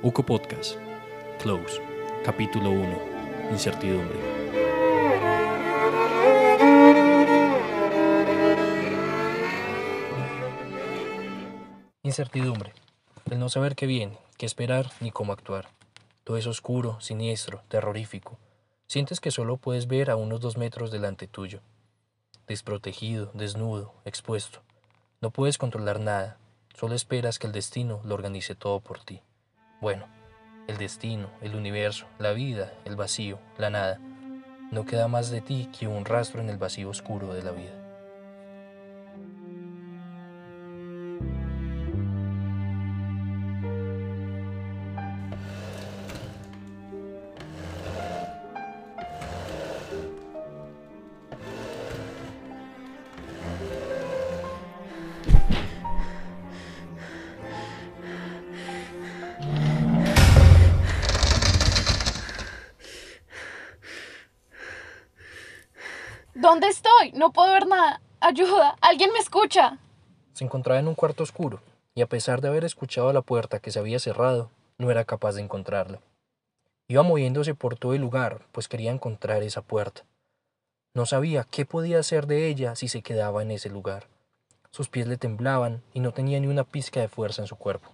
UCO Podcast, Close, capítulo 1, Incertidumbre. Incertidumbre, el no saber qué viene, qué esperar ni cómo actuar. Todo es oscuro, siniestro, terrorífico. Sientes que solo puedes ver a unos dos metros delante tuyo. Desprotegido, desnudo, expuesto. No puedes controlar nada, solo esperas que el destino lo organice todo por ti. Bueno, el destino, el universo, la vida, el vacío, la nada. No queda más de ti que un rastro en el vacío oscuro de la vida. ¿Dónde estoy? No puedo ver nada. Ayuda, alguien me escucha. Se encontraba en un cuarto oscuro, y a pesar de haber escuchado la puerta que se había cerrado, no era capaz de encontrarla. Iba moviéndose por todo el lugar, pues quería encontrar esa puerta. No sabía qué podía hacer de ella si se quedaba en ese lugar. Sus pies le temblaban y no tenía ni una pizca de fuerza en su cuerpo.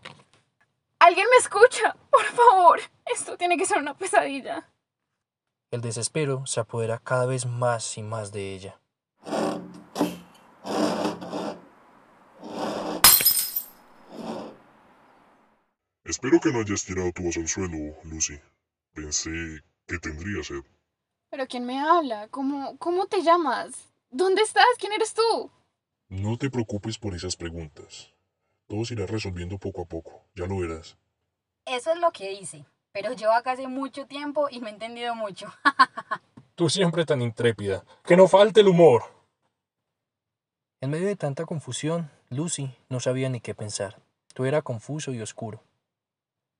¿Alguien me escucha? Por favor. Esto tiene que ser una pesadilla. El desespero se apodera cada vez más y más de ella. Espero que no hayas tirado tu voz al suelo, Lucy. Pensé que tendría sed. ¿Pero quién me habla? ¿Cómo, cómo te llamas? ¿Dónde estás? ¿Quién eres tú? No te preocupes por esas preguntas. Todo se irá resolviendo poco a poco, ya lo verás. Eso es lo que hice, pero yo acá hace mucho tiempo y me he entendido mucho. Tú siempre tan intrépida. Que no falte el humor. En medio de tanta confusión, Lucy no sabía ni qué pensar. Todo era confuso y oscuro.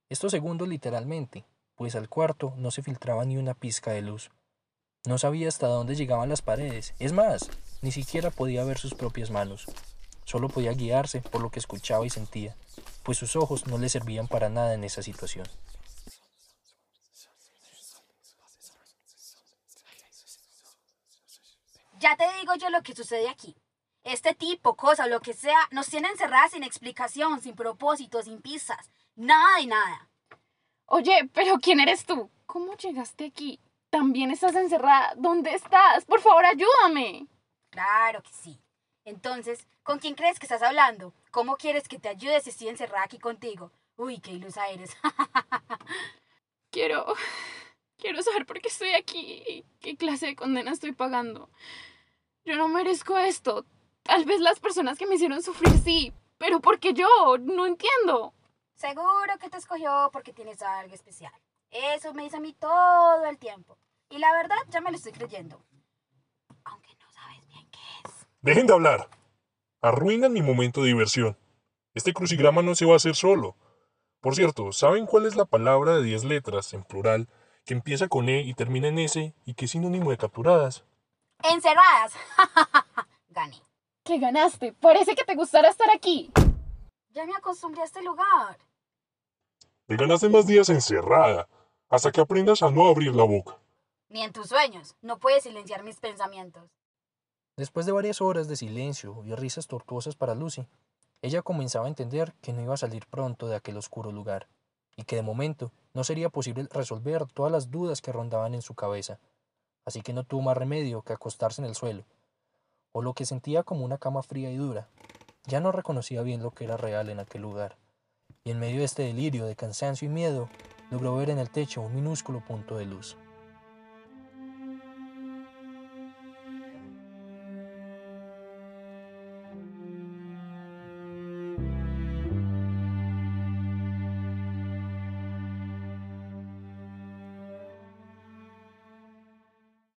Estos segundos literalmente, pues al cuarto no se filtraba ni una pizca de luz. No sabía hasta dónde llegaban las paredes. Es más, ni siquiera podía ver sus propias manos. Solo podía guiarse por lo que escuchaba y sentía, pues sus ojos no le servían para nada en esa situación. Ya te digo yo lo que sucede aquí. Este tipo, cosa, lo que sea, nos tiene encerradas sin explicación, sin propósito, sin pistas. Nada y nada. Oye, pero ¿quién eres tú? ¿Cómo llegaste aquí? ¿También estás encerrada? ¿Dónde estás? Por favor, ayúdame. Claro que sí. Entonces, ¿con quién crees que estás hablando? ¿Cómo quieres que te ayude si estoy encerrada aquí contigo? Uy, qué ilusa eres. Quiero... Quiero saber por qué estoy aquí y qué clase de condena estoy pagando. Yo no merezco esto. Tal vez las personas que me hicieron sufrir sí, pero ¿por qué yo? No entiendo. Seguro que te escogió porque tienes algo especial. Eso me dice a mí todo el tiempo. Y la verdad, ya me lo estoy creyendo. Aunque no sabes bien qué es. Dejen de hablar. Arruinan mi momento de diversión. Este crucigrama no se va a hacer solo. Por cierto, ¿saben cuál es la palabra de 10 letras, en plural, que empieza con E y termina en S y que es sinónimo de capturadas? Encerradas. Gané. ¿Qué ganaste? Parece que te gustará estar aquí. Ya me acostumbré a este lugar. Te ganaste más días encerrada, hasta que aprendas a no abrir la boca. Ni en tus sueños. No puedes silenciar mis pensamientos. Después de varias horas de silencio y risas tortuosas para Lucy, ella comenzaba a entender que no iba a salir pronto de aquel oscuro lugar, y que de momento no sería posible resolver todas las dudas que rondaban en su cabeza, así que no tuvo más remedio que acostarse en el suelo, o lo que sentía como una cama fría y dura. Ya no reconocía bien lo que era real en aquel lugar, y en medio de este delirio de cansancio y miedo, logró ver en el techo un minúsculo punto de luz.